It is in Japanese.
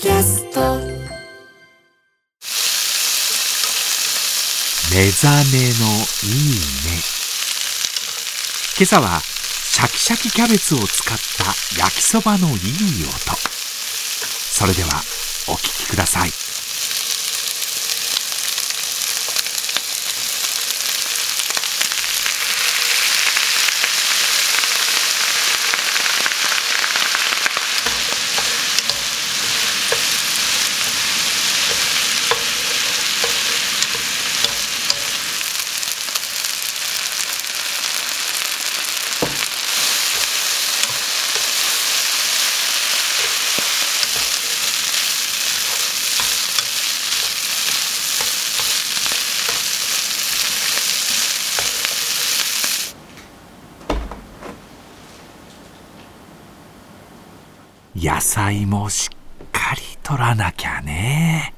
キャスト。目覚めのいいね今朝はシャキシャキキャベツを使った焼きそばのいい音。それではお聴きください。野菜もしっかり取らなきゃね。